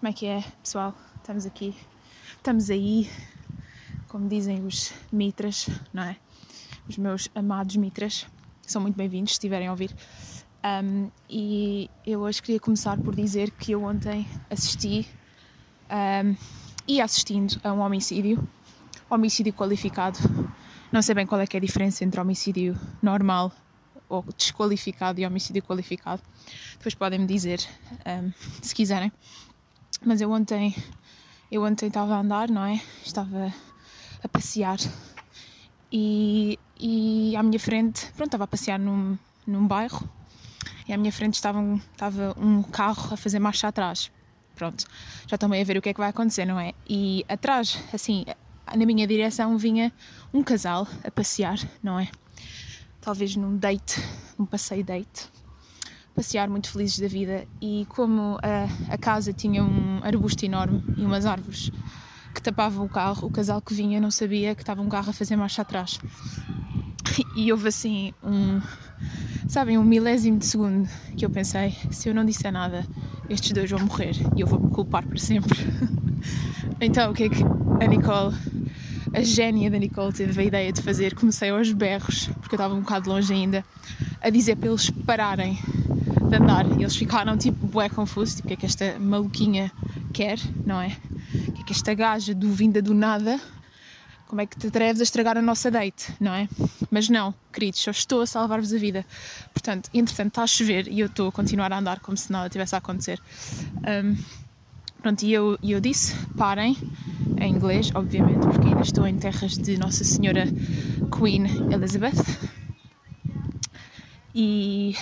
Como é que é, pessoal? Estamos aqui, estamos aí, como dizem os mitras, não é? Os meus amados mitras, são muito bem-vindos se estiverem a ouvir. Um, e eu hoje queria começar por dizer que eu ontem assisti um, e assistindo a um homicídio, homicídio qualificado. Não sei bem qual é que é a diferença entre homicídio normal ou desqualificado e homicídio qualificado. Depois podem me dizer um, se quiserem. Mas eu ontem, eu ontem estava a andar, não é? Estava a passear e, e à minha frente, pronto, estava a passear num, num bairro e à minha frente estava um, estava um carro a fazer marcha atrás. Pronto, já estão bem a ver o que é que vai acontecer, não é? E atrás, assim, na minha direção vinha um casal a passear, não é? Talvez num date, um passeio date passear muito felizes da vida e como a, a casa tinha um arbusto enorme e umas árvores que tapavam o carro, o casal que vinha não sabia que estava um carro a fazer marcha atrás. E houve assim um, sabem, um milésimo de segundo que eu pensei: se eu não disser nada, estes dois vão morrer e eu vou me culpar para sempre. então, o que é que a Nicole, a gênia da Nicole, teve a ideia de fazer? Comecei aos berros, porque eu estava um bocado longe ainda, a dizer para eles pararem de andar. E eles ficaram tipo bué confusos, tipo, o que é que esta maluquinha quer, não é? O que é que esta gaja do vinda do nada, como é que te atreves a estragar a nossa date, não é? Mas não, queridos, só estou a salvar-vos a vida. Portanto, entretanto está a chover e eu estou a continuar a andar como se nada tivesse a acontecer. Um, pronto, e eu, eu disse, parem, em inglês, obviamente, porque ainda estou em terras de Nossa Senhora Queen Elizabeth. E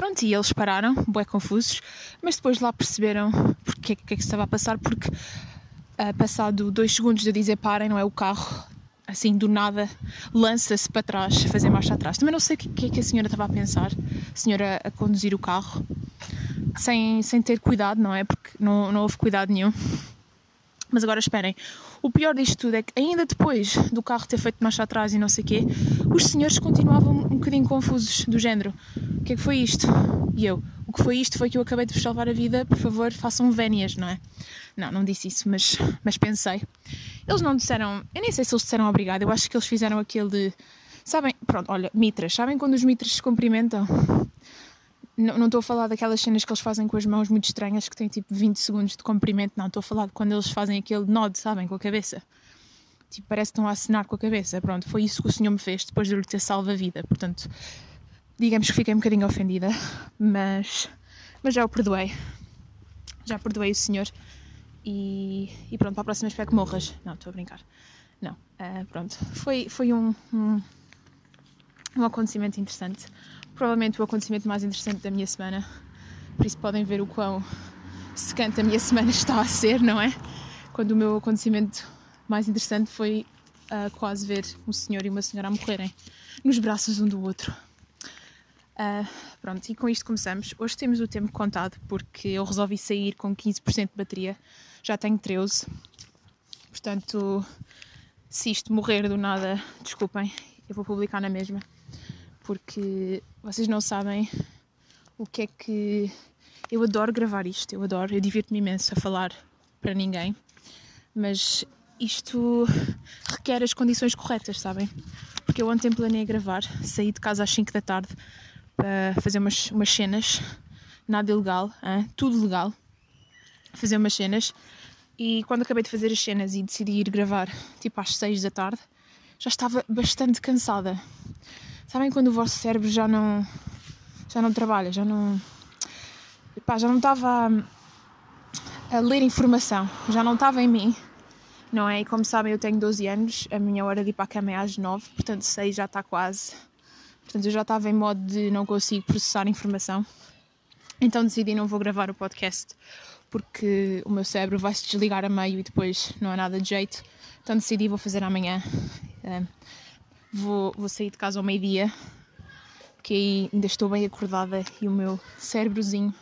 Pronto, e eles pararam, bué confusos, mas depois lá perceberam porque que é que estava a passar, porque uh, passado dois segundos de dizer parem, não é o carro, assim do nada, lança-se para trás, fazer marcha atrás. Também não sei o que, que é que a senhora estava a pensar, a senhora a conduzir o carro, sem, sem ter cuidado, não é? Porque não, não houve cuidado nenhum. Mas agora esperem, o pior disto tudo é que ainda depois do carro ter feito marcha atrás e não sei o quê, os senhores continuavam um bocadinho confusos, do género, o que é que foi isto? E eu, o que foi isto foi que eu acabei de vos salvar a vida, por favor façam vénias, não é? Não, não disse isso, mas, mas pensei. Eles não disseram, eu nem sei se eles disseram obrigado, eu acho que eles fizeram aquele de, sabem, pronto, olha, mitras, sabem quando os mitras se cumprimentam? Não, estou a falar daquelas cenas que eles fazem com as mãos muito estranhas que têm tipo 20 segundos de comprimento, não. Estou a falar de quando eles fazem aquele nod, sabem, com a cabeça. Tipo, parece que estão a assinar com a cabeça. Pronto, foi isso que o senhor me fez depois de lhe ter salvo a vida. Portanto, digamos que fiquei um bocadinho ofendida, mas, mas já o perdoei. Já perdoei o senhor e, e pronto, para a próxima espero que morras. Não, estou a brincar. Não, uh, pronto. Foi, foi um, um, um acontecimento interessante provavelmente o acontecimento mais interessante da minha semana. Por isso podem ver o quão secante a minha semana está a ser, não é? Quando o meu acontecimento mais interessante foi uh, quase ver um senhor e uma senhora a morrerem nos braços um do outro. Uh, pronto, e com isto começamos. Hoje temos o tempo contado porque eu resolvi sair com 15% de bateria, já tenho 13. Portanto, se isto morrer do nada, desculpem, eu vou publicar na mesma porque vocês não sabem o que é que. Eu adoro gravar isto, eu adoro, eu divirto-me imenso a falar para ninguém, mas isto requer as condições corretas, sabem? Porque eu ontem planei gravar, saí de casa às 5 da tarde para fazer umas, umas cenas, nada ilegal, hein? tudo legal, fazer umas cenas. E quando acabei de fazer as cenas e decidi ir gravar, tipo às 6 da tarde, já estava bastante cansada. Sabem quando o vosso cérebro já não já não trabalha, já não já não estava a, a ler informação, já não estava em mim, não é? E como sabem, eu tenho 12 anos, a minha hora de ir para a cama é às 9, portanto 6 já está quase. Portanto, eu já estava em modo de não consigo processar informação. Então decidi não vou gravar o podcast porque o meu cérebro vai se desligar a meio e depois não há nada de jeito. Então decidi vou fazer amanhã. Eh, vou, vou sair de casa ao meio-dia, porque aí ainda estou bem acordada e o meu cérebrozinho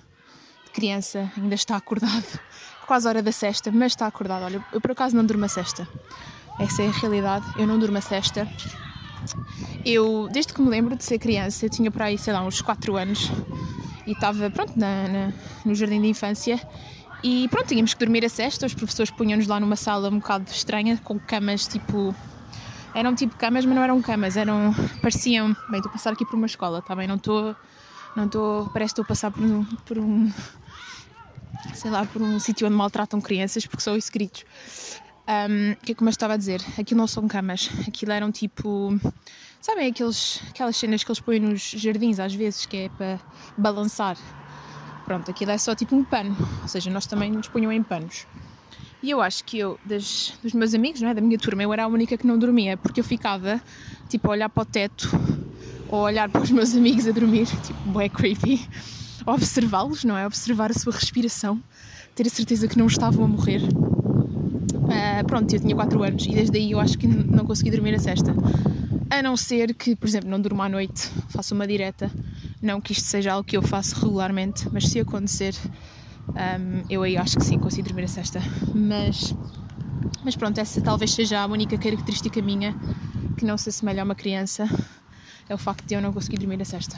de criança ainda está acordado, quase a hora da sexta, mas está acordado. Olha, eu por acaso não durmo a sexta, essa é a realidade, eu não durmo a sexta. Eu, desde que me lembro de ser criança, eu tinha por aí, sei lá, uns 4 anos e estava, pronto, na, na, no jardim de infância E pronto, tínhamos que dormir a sexta, os professores punham-nos lá numa sala um bocado estranha, com camas tipo. Eram tipo camas, mas não eram camas, eram. pareciam. Bem, estou a passar aqui por uma escola, tá bem? Não estou. Não estou. parece que estou a passar por um. Por um sei lá, por um sítio onde maltratam crianças, porque são inscritos. Um, que é que eu estava a dizer? Aquilo não são camas, aquilo eram tipo. Sabem aqueles, aquelas cenas que eles põem nos jardins às vezes, que é para balançar? Pronto, aquilo é só tipo um pano, ou seja, nós também nos punham em panos. E eu acho que eu, das, dos meus amigos, não é, da minha turma, eu era a única que não dormia, porque eu ficava tipo a olhar para o teto ou a olhar para os meus amigos a dormir, tipo, é creepy, observá-los, não é? Observar a sua respiração, ter a certeza que não estavam a morrer. Uh, pronto, eu tinha 4 anos e desde aí eu acho que não consegui dormir a sexta. A não ser que, por exemplo, não durmo à noite, faço uma direta não que isto seja algo que eu faço regularmente, mas se acontecer, um, eu aí acho que sim, consigo dormir a sexta. Mas, mas pronto, essa talvez seja a única característica minha que não se assemelha a uma criança, é o facto de eu não conseguir dormir a sexta.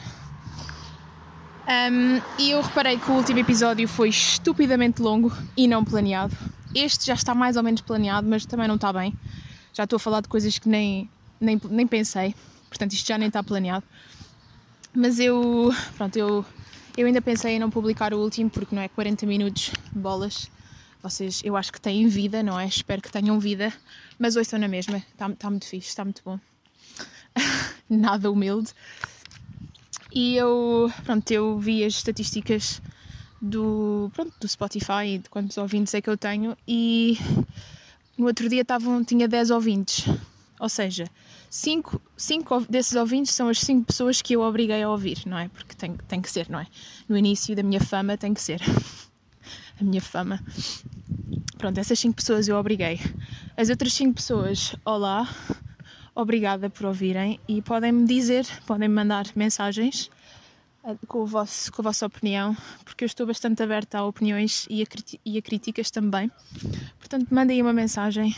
Um, e eu reparei que o último episódio foi estupidamente longo e não planeado. Este já está mais ou menos planeado, mas também não está bem. Já estou a falar de coisas que nem, nem, nem pensei, portanto, isto já nem está planeado. Mas eu, pronto, eu, eu ainda pensei em não publicar o último porque não é 40 minutos bolas. Vocês, eu acho que têm vida, não é? Espero que tenham vida, mas hoje estou na mesma. Está tá muito fixe, está muito bom. Nada humilde. E eu, pronto, eu vi as estatísticas do, pronto, do Spotify, de quantos ouvintes é que eu tenho, e no outro dia estavam, tinha 10 ouvintes. Ou seja, cinco, cinco desses ouvintes são as cinco pessoas que eu obriguei a ouvir, não é? Porque tem, tem que ser, não é? No início da minha fama tem que ser. a minha fama. Pronto, essas cinco pessoas eu obriguei. As outras cinco pessoas, olá, obrigada por ouvirem e podem-me dizer, podem-me mandar mensagens eh, com, vosso, com a vossa opinião, porque eu estou bastante aberta a opiniões e a, e a críticas também. Portanto, mandem uma mensagem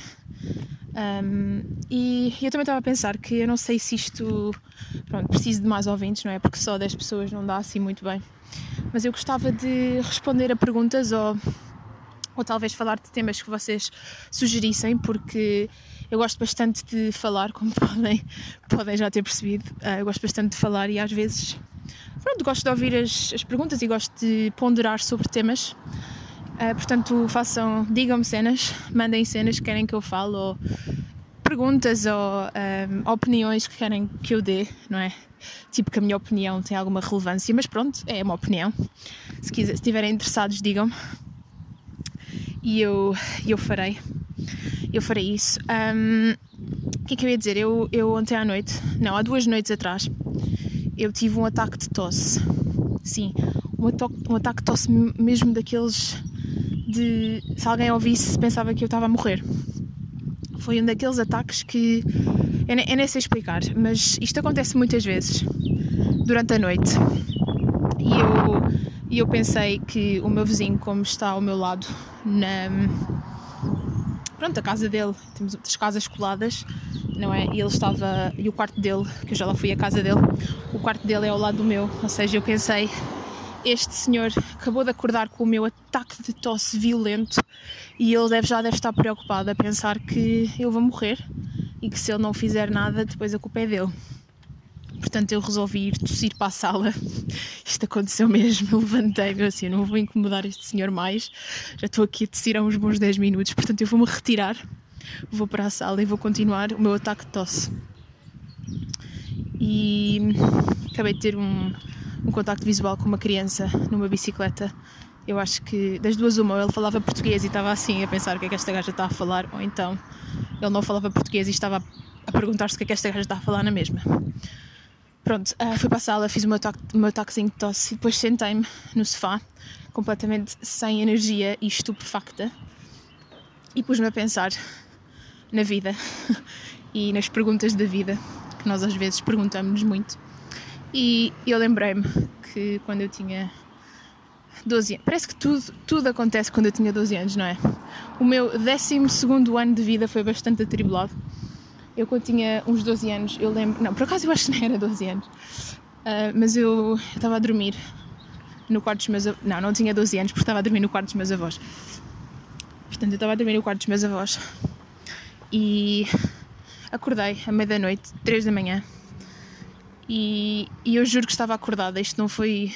um, e eu também estava a pensar que eu não sei se isto pronto, preciso de mais ouvintes, não é? Porque só 10 pessoas não dá assim muito bem. Mas eu gostava de responder a perguntas ou, ou talvez falar de temas que vocês sugerissem, porque eu gosto bastante de falar, como podem, podem já ter percebido. Uh, eu gosto bastante de falar e às vezes pronto, gosto de ouvir as, as perguntas e gosto de ponderar sobre temas. Uh, portanto, façam, digam-me cenas, mandem cenas que querem que eu fale ou perguntas ou um, ehm, opiniões que querem que eu dê, não é? Tipo que a minha opinião tem alguma relevância, mas pronto, é uma opinião. Se, quiser, se estiverem interessados, digam-me e eu, eu farei. Eu farei isso. Um, o que é que eu ia dizer? Eu, eu ontem à noite, não, há duas noites atrás, eu tive um ataque de tosse. Sim, um, ataque, um ataque de tosse mesmo daqueles de se alguém ouvisse pensava que eu estava a morrer. Foi um daqueles ataques que eu nem, eu nem sei explicar, mas isto acontece muitas vezes durante a noite. E eu, e eu pensei que o meu vizinho, como está ao meu lado, na. Pronto, a casa dele, temos as casas coladas, não é? E ele estava. E o quarto dele, que eu já lá fui à casa dele, o quarto dele é ao lado do meu, ou seja, eu pensei este senhor acabou de acordar com o meu ataque de tosse violento e ele deve, já deve estar preocupado a pensar que eu vou morrer e que se ele não fizer nada, depois a culpa é dele. Portanto, eu resolvi ir tossir para a sala. Isto aconteceu mesmo. Eu levantei-me assim, não vou incomodar este senhor mais. Já estou aqui a tossir há uns bons 10 minutos, portanto, eu vou-me retirar, vou para a sala e vou continuar o meu ataque de tosse. E acabei de ter um, um contacto visual com uma criança numa bicicleta. Eu acho que das duas uma, ele falava português e estava assim a pensar o que é que esta gaja está a falar, ou então ele não falava português e estava a perguntar-se o que é que esta gaja está a falar na mesma. Pronto, uh, fui para a sala, fiz o meu, toque, o meu toquezinho de tosse e depois sentei-me no sofá, completamente sem energia e estupefacta, e pus-me a pensar na vida e nas perguntas da vida, que nós às vezes perguntamos-nos muito. E eu lembrei-me que quando eu tinha 12 anos, parece que tudo, tudo acontece quando eu tinha 12 anos, não é? O meu 12 ano de vida foi bastante atribulado. Eu, quando tinha uns 12 anos, eu lembro. Não, por acaso eu acho que nem era 12 anos, uh, mas eu estava a dormir no quarto dos meus avós. Não, não tinha 12 anos porque estava a dormir no quarto dos meus avós. Portanto, eu estava a dormir no quarto dos meus avós. E acordei à meia da noite, 3 da manhã. E, e eu juro que estava acordada. Isto não foi.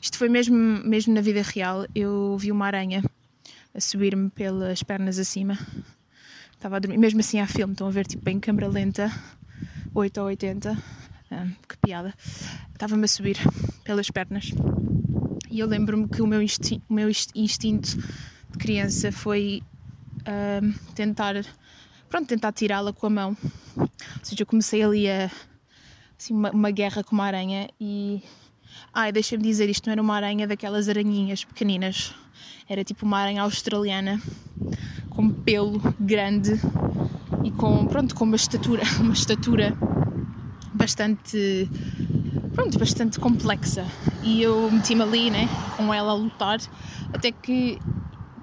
Isto foi mesmo, mesmo na vida real. Eu vi uma aranha a subir-me pelas pernas acima. Estava a dormir, mesmo assim há filme, estão a ver tipo em câmera lenta, 8 ou 80. Ah, que piada. Estava-me a subir pelas pernas. E eu lembro-me que o meu, instinto, o meu instinto de criança foi uh, tentar, pronto, tentar tirá-la com a mão. Ou seja, eu comecei ali a, assim, uma, uma guerra com uma aranha e... Ai, deixa-me dizer, isto não era uma aranha daquelas aranhinhas pequeninas. Era tipo uma aranha australiana com pelo grande e com, pronto, com uma estatura, uma estatura bastante pronto, bastante complexa. E eu meti-me ali, né, com ela a lutar até que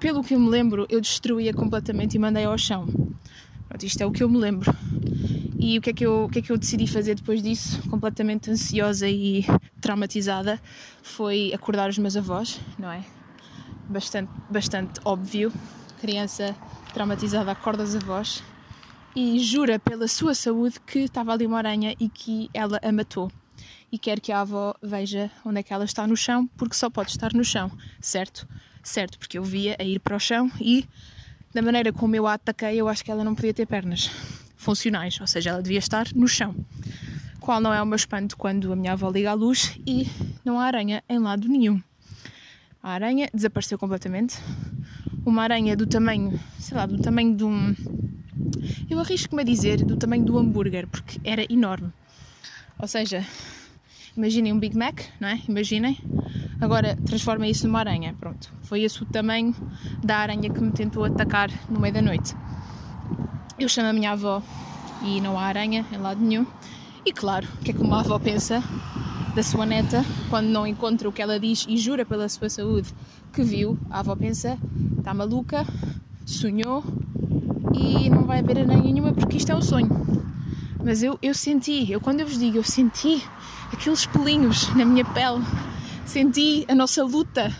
pelo que eu me lembro eu destruía completamente e mandei ao chão. Pronto, isto é o que eu me lembro e o que, é que eu, o que é que eu decidi fazer depois disso, completamente ansiosa e traumatizada, foi acordar os meus avós, não é? Bastante, bastante óbvio. Criança traumatizada acorda os avós e jura pela sua saúde que estava ali uma aranha e que ela a matou. E quer que a avó veja onde é que ela está no chão, porque só pode estar no chão, certo? Certo, porque eu via a ir para o chão e, da maneira como eu a ataquei, eu acho que ela não podia ter pernas funcionais, ou seja, ela devia estar no chão. Qual não é o meu espanto quando a minha avó liga a luz e não há aranha em lado nenhum. A aranha desapareceu completamente. Uma aranha do tamanho, sei lá, do tamanho de um eu arrisco-me a dizer do tamanho do hambúrguer, porque era enorme. Ou seja, imaginem um Big Mac, não é? Imaginem. Agora transformem isso numa aranha. Pronto. Foi esse o tamanho da aranha que me tentou atacar no meio da noite. Eu chamo a minha avó e não há aranha em lado nenhum. E claro, o que é que uma avó pensa da sua neta quando não encontra o que ela diz e jura pela sua saúde que viu? A avó pensa: está maluca, sonhou, e não vai haver aranha nenhuma porque isto é um sonho. Mas eu, eu senti, eu quando eu vos digo, eu senti aqueles pelinhos na minha pele, senti a nossa luta,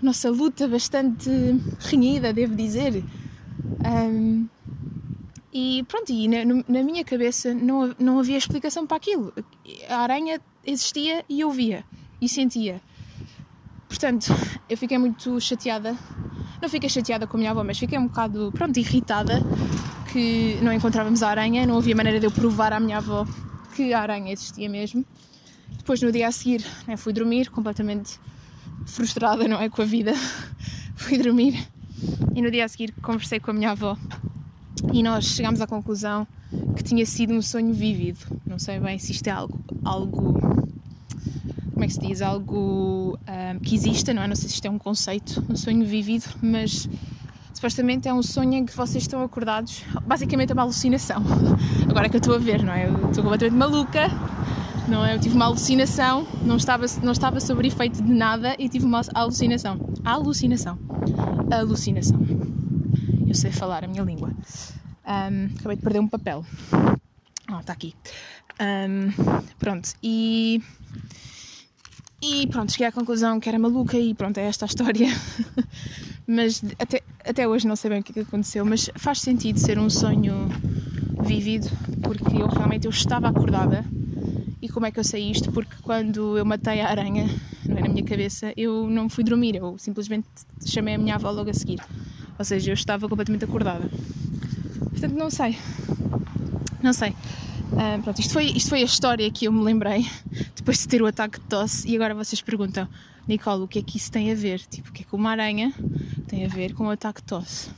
a nossa luta bastante renhida, devo dizer. Um, e pronto, e na, na, minha cabeça não, não havia explicação para aquilo. A aranha existia e eu via e sentia. Portanto, eu fiquei muito chateada não fiquei chateada com a minha avó, mas fiquei um bocado, pronto, irritada que não encontrávamos a aranha, não havia maneira de eu provar à minha avó que a aranha existia mesmo. Depois, no dia a seguir, né, fui dormir completamente frustrada, não é, com a vida. fui dormir e no dia a seguir conversei com a minha avó e nós chegámos à conclusão que tinha sido um sonho vívido. Não sei bem se isto é algo, algo como é que se diz, algo um, que exista, não é? Não sei se isto é um conceito, um sonho vívido, mas supostamente é um sonho em que vocês estão acordados, basicamente é uma alucinação. Agora é que eu estou a ver, não é? Eu estou completamente maluca, não é? Eu tive uma alucinação, não estava, não estava sobre efeito de nada e tive uma alucinação. Alucinação. Alucinação. Eu sei falar a minha língua. Um, acabei de perder um papel. Ah, oh, está aqui. Um, pronto, e e pronto, cheguei à conclusão que era maluca e pronto, é esta a história. mas até, até hoje não sei bem o que, é aconteceu, mas faz sentido ser um sonho vívido, porque eu realmente eu estava acordada. E como é que eu sei isto? Porque quando eu matei a aranha, é na minha cabeça, eu não fui dormir, eu simplesmente chamei a minha avó logo a seguir. Ou seja, eu estava completamente acordada. Portanto, não sei. Não sei. Uh, pronto, isto foi, isto foi a história que eu me lembrei depois de ter o ataque de tosse. E agora vocês perguntam, Nicole, o que é que isso tem a ver? Tipo, o que é que uma aranha tem a ver com o ataque de tosse?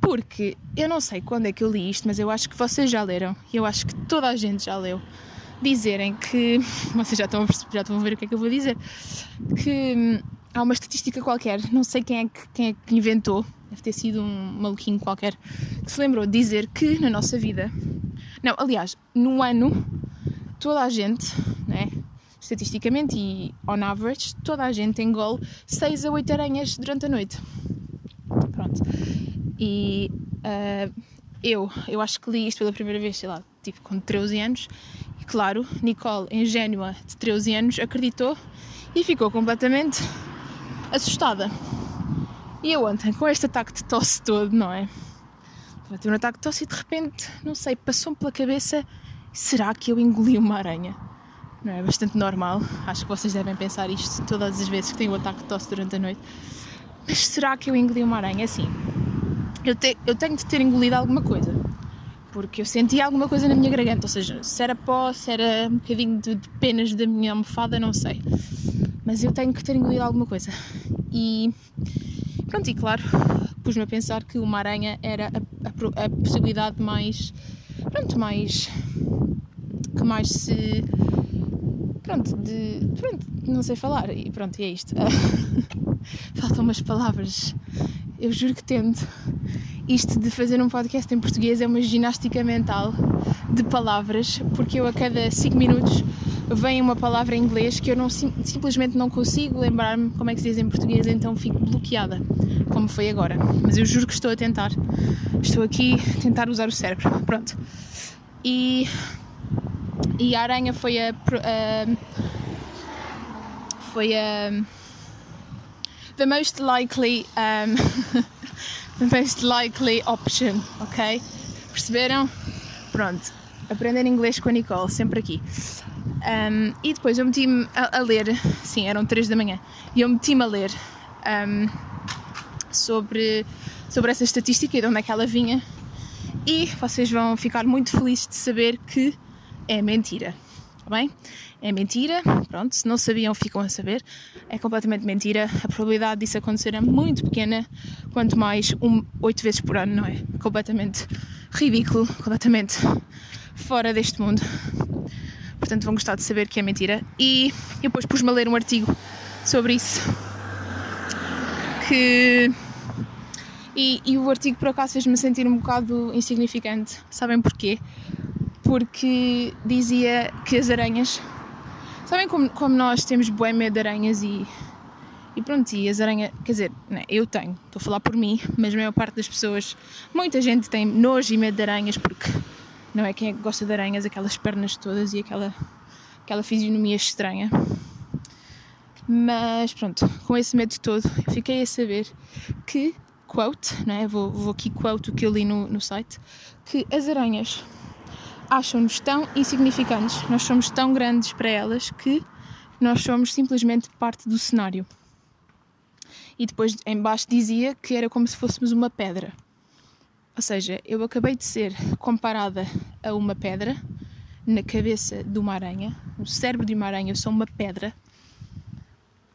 Porque eu não sei quando é que eu li isto, mas eu acho que vocês já leram e eu acho que toda a gente já leu. Dizerem que. Vocês já estão, a já estão a ver o que é que eu vou dizer. Que hum, há uma estatística qualquer, não sei quem é que, quem é que inventou, deve ter sido um maluquinho qualquer, que se lembrou de dizer que na nossa vida não, aliás, no ano, toda a gente, né, estatisticamente e on average, toda a gente engole 6 a 8 aranhas durante a noite. Pronto. E uh, eu, eu acho que li isto pela primeira vez, sei lá, tipo com 13 anos, claro, Nicole, ingênua de 13 anos, acreditou e ficou completamente assustada. E eu ontem, com este ataque de tosse todo, não é? Estava a ter um ataque de tosse e de repente, não sei, passou-me pela cabeça: será que eu engoli uma aranha? Não é? Bastante normal. Acho que vocês devem pensar isto todas as vezes que têm o um ataque de tosse durante a noite. Mas será que eu engoli uma aranha? Assim, eu, te, eu tenho de ter engolido alguma coisa. Porque eu senti alguma coisa na minha garganta, ou seja, se era pó, se era um bocadinho de, de penas da minha almofada, não sei. Mas eu tenho que ter engolido alguma coisa. E pronto, e claro, pus-me a pensar que uma aranha era a, a, a, possibilidade mais. Pronto, mais. que mais se. Pronto, de. Pronto, não sei falar. E pronto, e é isto. Faltam umas palavras. Eu juro que tento isto de fazer um podcast em português é uma ginástica mental de palavras, porque eu a cada 5 minutos vem uma palavra em inglês que eu não, simplesmente não consigo lembrar-me como é que se diz em português, então fico bloqueada, como foi agora. Mas eu juro que estou a tentar. Estou aqui a tentar usar o cérebro. Pronto. E, e a aranha foi a. a foi a. The most likely. Um, the most likely option, ok? Perceberam? Pronto, aprender inglês com a Nicole, sempre aqui. Um, e depois eu meti-me a, a, ler, sim, eram 3 da manhã, e eu meti-me a ler um, sobre, sobre essa estatística e de onde é que ela vinha, e vocês vão ficar muito felizes de saber que é mentira, está bem? é mentira. Pronto, se não sabiam, ficam a saber. É completamente mentira. A probabilidade disso acontecer é muito pequena, quanto mais um, oito vezes por ano, não é? Completamente ridículo, completamente fora deste mundo. Portanto, vão gostar de saber que é mentira. E eu depois pus-me a ler um artigo sobre isso. Que. E, e o artigo por acaso fez-me sentir um bocado insignificante. Sabem porquê? Porque dizia que as aranhas Sabem como, como nós temos bué medo de aranhas e, e pronto, e as aranhas, quer dizer, né, eu tenho, estou a falar por mim, mas a maior parte das pessoas, muita gente tem nojo e medo de aranhas porque não é quem é que gosta de aranhas, aquelas pernas todas e aquela, aquela fisionomia estranha. Mas pronto, com esse medo todo, fiquei a saber que, quote, não é? vou, vou aqui quote o que eu li no, no site, que as aranhas acham-nos tão insignificantes, nós somos tão grandes para elas que nós somos simplesmente parte do cenário. E depois embaixo dizia que era como se fôssemos uma pedra. Ou seja, eu acabei de ser comparada a uma pedra na cabeça de uma aranha, no cérebro de uma aranha, eu sou uma pedra.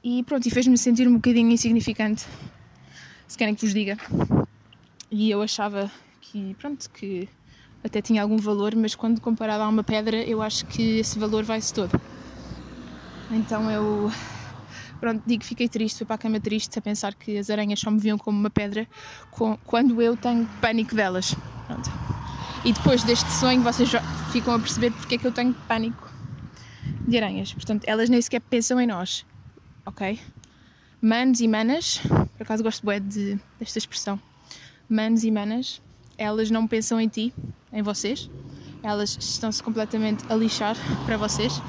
E pronto, e fez-me sentir um bocadinho insignificante, se querem que vos diga. E eu achava que, pronto, que até tinha algum valor, mas quando comparado a uma pedra, eu acho que esse valor vai-se todo. Então eu, pronto, digo que fiquei triste, fui para a cama triste a pensar que as aranhas só me viam como uma pedra com, quando eu tenho pânico delas. Pronto. E depois deste sonho, vocês já ficam a perceber porque é que eu tenho pânico de aranhas. Portanto, elas nem sequer pensam em nós, ok? Manos e manas, por acaso gosto bem de, desta expressão, manos e manas, elas não pensam em ti, em vocês, elas estão-se completamente a lixar para vocês.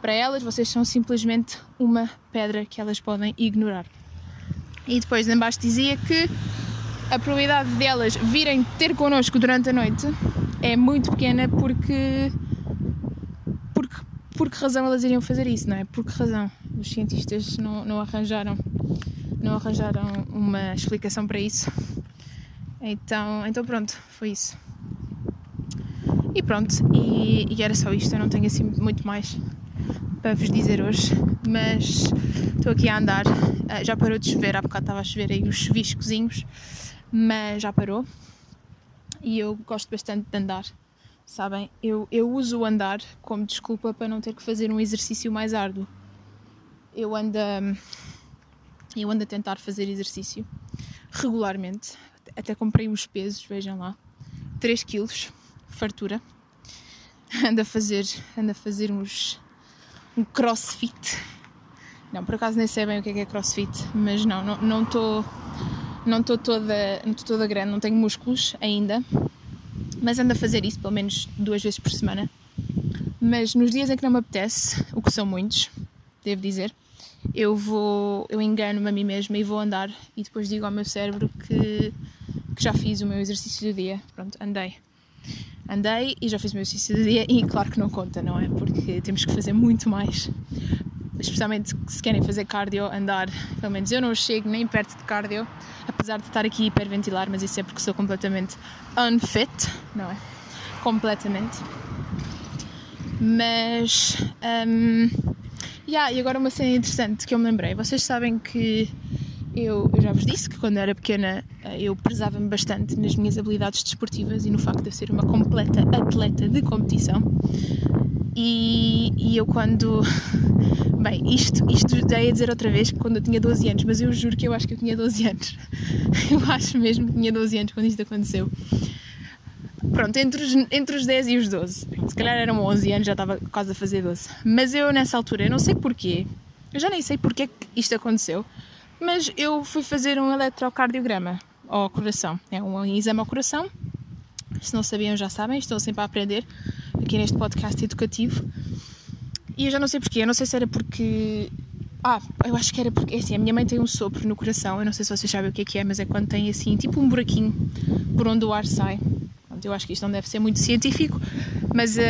Para elas, vocês são simplesmente uma pedra que elas podem ignorar. E depois, embaixo dizia que a probabilidade delas virem ter connosco durante a noite é muito pequena porque. Porque, por que razão elas iriam fazer isso, não é? Por que razão? Os cientistas não, não arranjaram não arranjaram uma explicação para isso. Então, então pronto, foi isso. E pronto, e, e, era só isto, eu não tenho assim muito mais para vos dizer hoje, mas estou aqui a andar, uh, já parou de chover, há bocado estava a chover aí uns chuviscozinhos, mas já parou e eu gosto bastante de andar, sabem? Eu, eu uso o andar como desculpa para não ter que fazer um exercício mais árduo. Eu ando, eu ando a tentar fazer exercício regularmente, até comprei uns pesos, vejam lá, 3 quilos, fartura. Anda a fazer, anda a fazer uns um crossfit. Não, por acaso nem sei bem o que é, que é crossfit, mas não, não estou não estou toda, não toda grande, não tenho músculos ainda, mas ando a fazer isso pelo menos duas vezes por semana. Mas nos dias em que não me apetece, o que são muitos, devo dizer, eu vou, eu engano-me a mim mesma e vou andar e depois digo ao meu cérebro que, que já fiz o meu exercício do dia. Pronto, andei. Andei e já fiz o meu exercício do dia e claro que não conta, não é? Porque temos que fazer muito mais. Especialmente se querem fazer cardio, andar, pelo menos eu não chego nem perto de cardio, apesar de estar aqui hiperventilar, mas isso é porque sou completamente unfit, não é? Completamente. Mas um, Yeah, e agora uma cena interessante que eu me lembrei. Vocês sabem que eu, eu já vos disse que quando era pequena eh, eu prezava-me bastante nas minhas habilidades desportivas e no facto de eu ser uma completa atleta de competição. E, e eu quando. Bem, isto, isto já ia dizer outra vez quando eu tinha 12 anos, mas eu juro que eu acho que eu tinha 12 anos. Eu acho mesmo que tinha 12 anos quando isto aconteceu. Pronto, entre os, entre os 10 e os 12. Se calhar eram 11 anos, já estava quase a fazer 12. Mas eu nessa altura, eu não sei porquê, eu já nem sei porquê que isto aconteceu, mas eu fui fazer um eletrocardiograma ao coração. É um exame ao coração. Se não sabiam, já sabem, estou sempre a aprender aqui neste podcast educativo. E eu já não sei porquê, eu não sei se era porque. Ah, eu acho que era porque. Assim, a minha mãe tem um sopro no coração, eu não sei se vocês sabem o que é que é, mas é quando tem assim, tipo um buraquinho por onde o ar sai. Eu acho que isto não deve ser muito científico, mas, uh,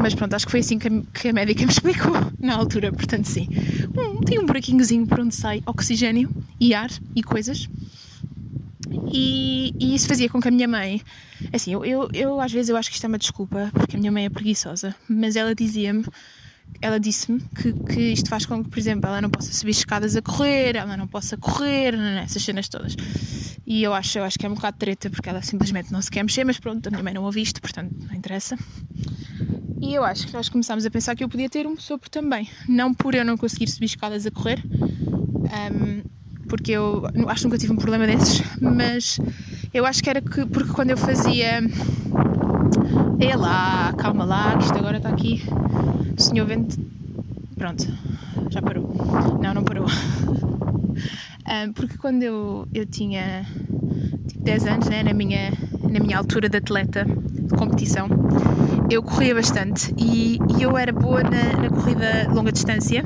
mas pronto, acho que foi assim que a, que a, médica me explicou na altura. Portanto, sim, um, tem um buraquinhozinho por onde sai oxigênio e ar e coisas. E, e, isso fazia com que a minha mãe, assim, eu, eu, eu às vezes eu acho que isto é uma desculpa, porque a minha mãe é preguiçosa, mas ela dizia-me ela disse-me que, que isto faz com que, por exemplo, ela não possa subir escadas a correr, ela não possa correr, não, não, essas cenas todas. E eu acho, eu acho que é um bocado treta porque ela simplesmente não se quer mexer, mas pronto, a minha mãe não ouve isto, portanto não interessa. E eu acho que nós começámos a pensar que eu podia ter um sopro também. Não por eu não conseguir subir escadas a correr, um, porque eu acho que nunca tive um problema desses, mas eu acho que era que, porque quando eu fazia. É lá, calma lá, que isto agora está aqui o senhor vende. Pronto, já parou. Não, não parou. um, porque quando eu, eu tinha tipo 10 anos, né, na, minha, na minha altura de atleta de competição, eu corria bastante e, e eu era boa na, na corrida longa distância,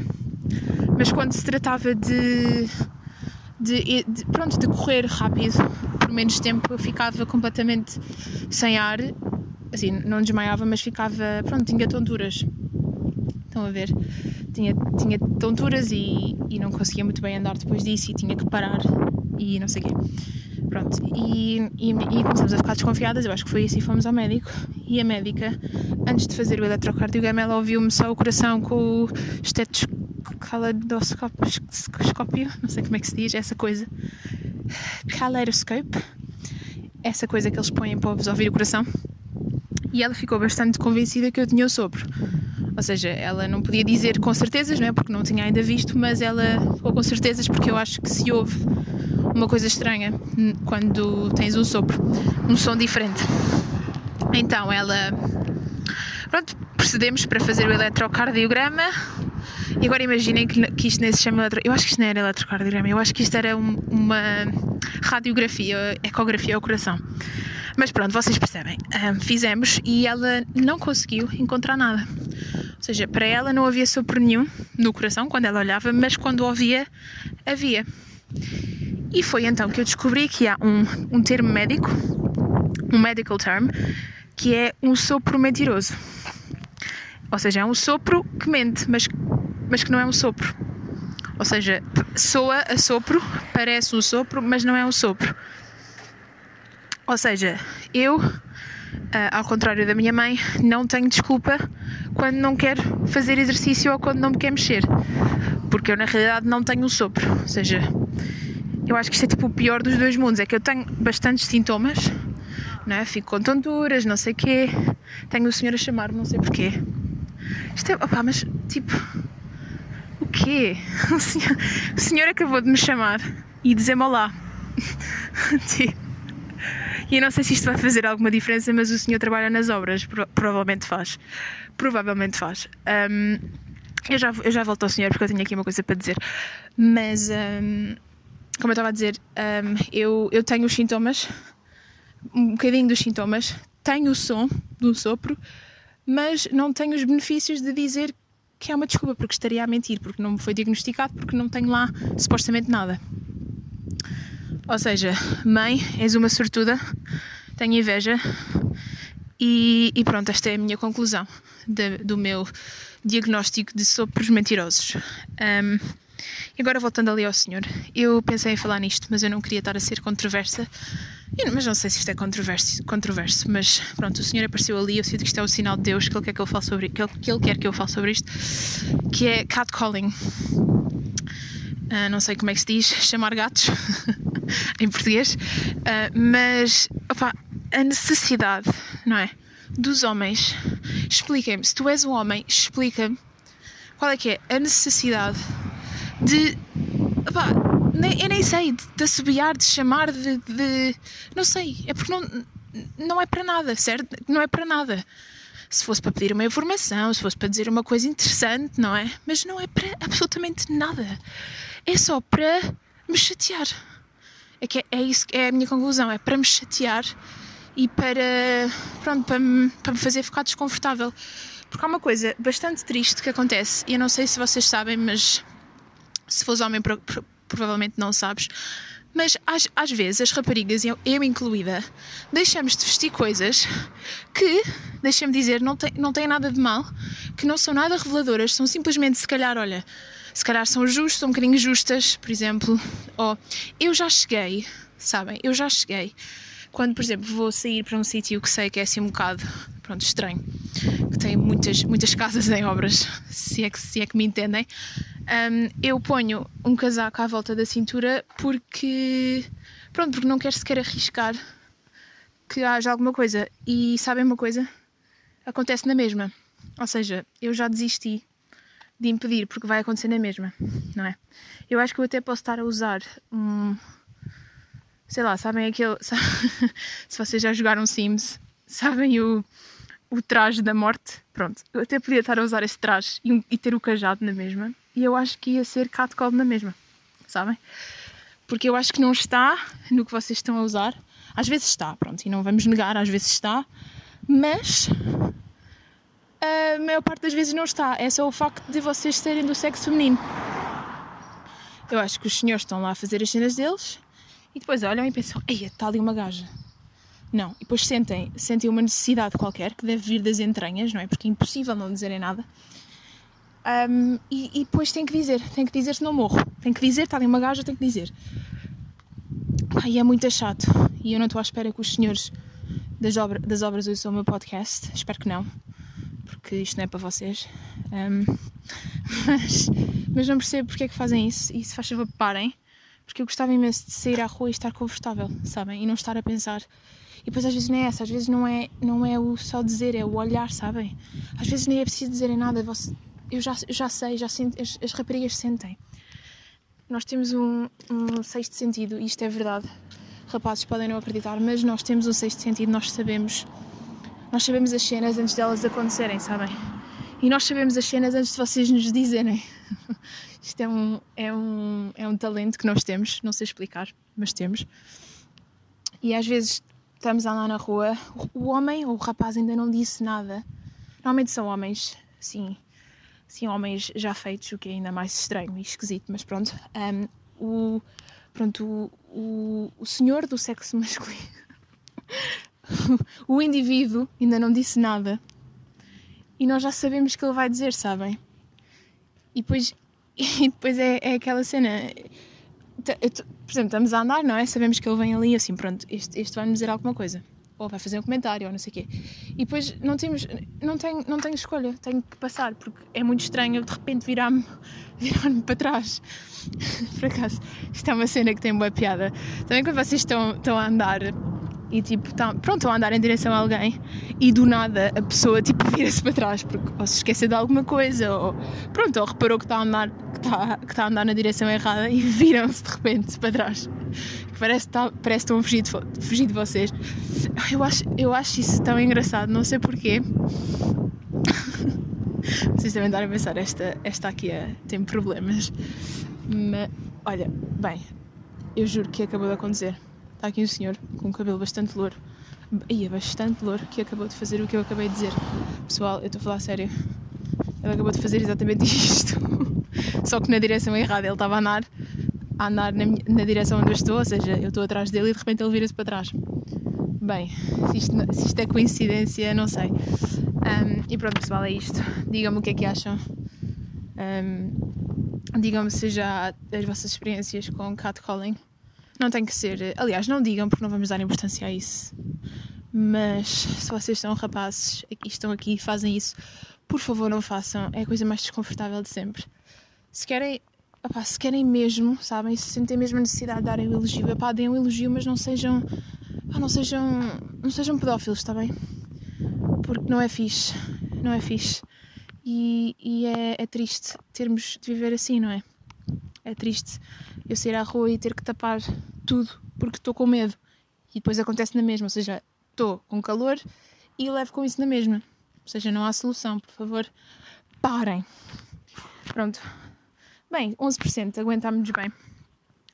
mas quando se tratava de, de, de, pronto, de correr rápido por menos tempo eu ficava completamente sem ar assim, não desmaiava mas ficava, pronto, tinha tonturas Estão a ver? Tinha, tinha tonturas e, e não conseguia muito bem andar depois disso e tinha que parar e não sei o quê. Pronto, e, e, e, começamos a ficar desconfiadas, eu acho que foi isso, e fomos ao médico. E a médica, antes de fazer o eletrocardiograma, ela ouviu-me só o coração com o estetoscópio, não sei como é que se diz, essa coisa. Caleidoscope, essa coisa que eles põem para vos ouvir o coração. E ela ficou bastante convencida que eu tinha o sopro. Ou seja, ela não podia dizer com certezas, não é? Porque não tinha ainda visto, mas ela ficou com certezas porque eu acho que se ouve uma coisa estranha quando tens um sopro, um som diferente. Então ela. Pronto, procedemos para fazer o eletrocardiograma. E agora imaginem que, isto nem se chama eletro... Eu acho que isto não era eletrocardiograma, eu acho que isto era um, uma radiografia, ecografia ao coração. Mas pronto, vocês percebem. Um, fizemos e ela não conseguiu encontrar nada. Ou seja, para ela não havia sopro nenhum no coração quando ela olhava, mas quando ouvia, havia. E foi então que eu descobri que há um, um termo médico, um medical term, que é um sopro mentiroso. Ou seja, é um sopro que mente, mas, mas que não é um sopro. Ou seja, soa a sopro, parece um sopro, mas não é um sopro. Ou seja, eu Uh, ao contrário da minha mãe, não tenho desculpa quando não quero fazer exercício ou quando não me quer mexer. Porque eu, na realidade, não tenho um sopro. Ou seja, eu acho que isto é tipo o pior dos dois mundos. É que eu tenho bastantes sintomas, não é? Fico com tonturas, não sei o quê. Tenho o senhor a chamar-me, não sei porquê. Isto é. Opá, mas tipo. O quê? O senhor, o senhor acabou de me chamar e dizer-me olá. tipo. E eu não sei se isto vai fazer alguma diferença, mas o senhor trabalha nas obras, Pro provavelmente faz. Provavelmente faz. Um, eu, já, eu já volto ao senhor porque eu tenho aqui uma coisa para dizer. Mas, um, como eu estava a dizer, um, eu, eu tenho os sintomas, um bocadinho dos sintomas, tenho o som do sopro, mas não tenho os benefícios de dizer que é uma desculpa, porque estaria a mentir, porque não me foi diagnosticado, porque não tenho lá supostamente nada. Ou seja, mãe, és uma sortuda, tenho inveja e, e pronto, esta é a minha conclusão de, do meu diagnóstico de sopros mentirosos. Um, e agora voltando ali ao senhor, eu pensei em falar nisto, mas eu não queria estar a ser controversa. Mas não sei se isto é controverso, controverso mas pronto, o senhor apareceu ali, eu sinto que isto é o sinal de Deus que ele quer que eu fale sobre que ele, que ele quer que eu fale sobre isto, que é catcalling. Uh, não sei como é que se diz, chamar gatos em português, uh, mas opa, a necessidade, não é? Dos homens. Expliquem-me, se tu és um homem, explica-me qual é que é a necessidade de. Opá, nem, eu nem sei, de, de assobiar, de chamar, de, de. Não sei, é porque não, não é para nada, certo? Não é para nada. Se fosse para pedir uma informação, se fosse para dizer uma coisa interessante, não é? Mas não é para absolutamente nada. É só para me chatear. É que é, é isso é a minha conclusão, é para me chatear e para, pronto, para me, para me fazer ficar desconfortável. Porque há uma coisa bastante triste que acontece, e eu não sei se vocês sabem, mas se fores homem, pro, pro, provavelmente não sabes. Mas às, às vezes as raparigas, eu, eu incluída, deixamos de vestir coisas que, deixem-me dizer, não tem, não tem nada de mal, que não são nada reveladoras, são simplesmente, se calhar, olha, se calhar são justas, são um bocadinho justas, por exemplo. Ou eu já cheguei, sabem? Eu já cheguei. Quando, por exemplo, vou sair para um sítio que sei que é assim um bocado, pronto, estranho, que tem muitas, muitas casas em obras, se é que, se é que me entendem, um, eu ponho um casaco à volta da cintura porque, pronto, porque não quero sequer arriscar que haja alguma coisa. E sabem uma coisa? Acontece na mesma. Ou seja, eu já desisti de impedir porque vai acontecer na mesma, não é? Eu acho que eu até posso estar a usar um. Sei lá, sabem aquele. Se vocês já jogaram Sims, sabem o, o traje da morte? Pronto, eu até podia estar a usar esse traje e, e ter o cajado na mesma e eu acho que ia ser catcall na mesma, sabem? Porque eu acho que não está no que vocês estão a usar. Às vezes está, pronto, e não vamos negar, às vezes está, mas a maior parte das vezes não está. É só o facto de vocês serem do sexo feminino. Eu acho que os senhores estão lá a fazer as cenas deles e depois olham e pensam: Ei, está ali uma gaja. Não, e depois sentem, sentem uma necessidade qualquer que deve vir das entranhas, não é? Porque é impossível não dizerem nada. Um, e, e, depois tem que dizer, tem que dizer se não morro. Tem que dizer, está ali uma gaja, tem que dizer. E é muito chato. E eu não estou à espera que os senhores das, obra, das obras ouçam o meu podcast. Espero que não, porque isto não é para vocês. Um, mas, mas não percebo porque é que fazem isso. E se faz favor, parem. Porque eu gostava imenso de sair à rua e estar confortável, sabem? E não estar a pensar. E depois às vezes não é essa, às vezes não é, não é o só dizer, é o olhar, sabem? Às vezes nem é preciso dizerem nada. Você, eu já, já sei, já as, as raparigas sentem. Nós temos um, um sexto sentido, e isto é verdade. Rapazes podem não acreditar, mas nós temos um sexto sentido, nós sabemos. Nós sabemos as cenas antes delas acontecerem, sabem? E nós sabemos as cenas antes de vocês nos dizerem. Isto é um, é, um, é um talento que nós temos, não sei explicar, mas temos. E às vezes estamos lá na rua, o homem ou o rapaz ainda não disse nada. Normalmente são homens, sim, sim, homens já feitos, o que é ainda mais estranho e esquisito, mas pronto. Um, o, pronto, o, o, senhor do sexo masculino, o indivíduo ainda não disse nada e nós já sabemos que ele vai dizer, sabem? E depois, e depois é, é aquela cena. Por exemplo, estamos a andar, não é? Sabemos que ele vem ali assim, pronto, este, este vai-me dizer alguma coisa ou vai fazer um comentário, ou não sei o quê. E depois não temos, não tenho, não tenho escolha, tenho que passar, porque é muito estranho de repente virar-me virar para trás. Por acaso, isto é uma cena que tem boa piada. Também quando vocês estão, estão a andar e tipo, estão, pronto, estão a andar em direção a alguém e do nada a pessoa tipo vira-se para trás porque ou se esquece de alguma coisa ou pronto, ou reparou que está a andar, que está, que está a andar na direção errada e viram-se de repente para trás parece, parece que estão a fugir de, fugir de vocês. Eu acho, eu acho isso tão engraçado, não sei porquê. Vocês devem estar a pensar, esta, esta aqui é, tem problemas. Mas, olha, bem, eu juro que acabou de acontecer. Está aqui um senhor com um cabelo bastante louro. Ia bastante louro que acabou de fazer o que eu acabei de dizer. Pessoal, eu estou a falar a sério. Ele acabou de fazer exatamente isto. Só que na direção errada. Ele estava a andar, a andar na, minha, na direção onde eu estou, ou seja, eu estou atrás dele e de repente ele vira-se para trás. Bem, se isto, se isto é coincidência, não sei. Um, e pronto, pessoal, é isto. Digam-me o que é que acham. Um, digam-me se já as vossas experiências com catcalling. Não tem que ser. Aliás, não digam porque não vamos dar importância a isso. Mas se vocês são rapazes e estão aqui e fazem isso, por favor não façam. É a coisa mais desconfortável de sempre. Se querem, se querem mesmo, sabem, se sentem mesmo a necessidade de darem um elogio, opá, deem um elogio, mas não sejam. Não sejam. não sejam pedófilos, está bem? Porque não é fixe. Não é fixe. E, e é, é triste termos de viver assim, não é? É triste eu sair à rua e ter que tapar tudo porque estou com medo. E depois acontece na mesma, ou seja, estou com calor e levo com isso na mesma. Ou seja, não há solução, por favor, parem. Pronto. Bem, 11%, aguentámos bem.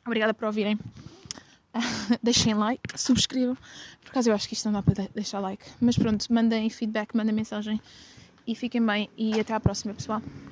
Obrigada por ouvirem. Deixem like, subscrevam. Por acaso eu acho que isto não dá para deixar like. Mas pronto, mandem feedback, mandem mensagem e fiquem bem. E até à próxima, pessoal.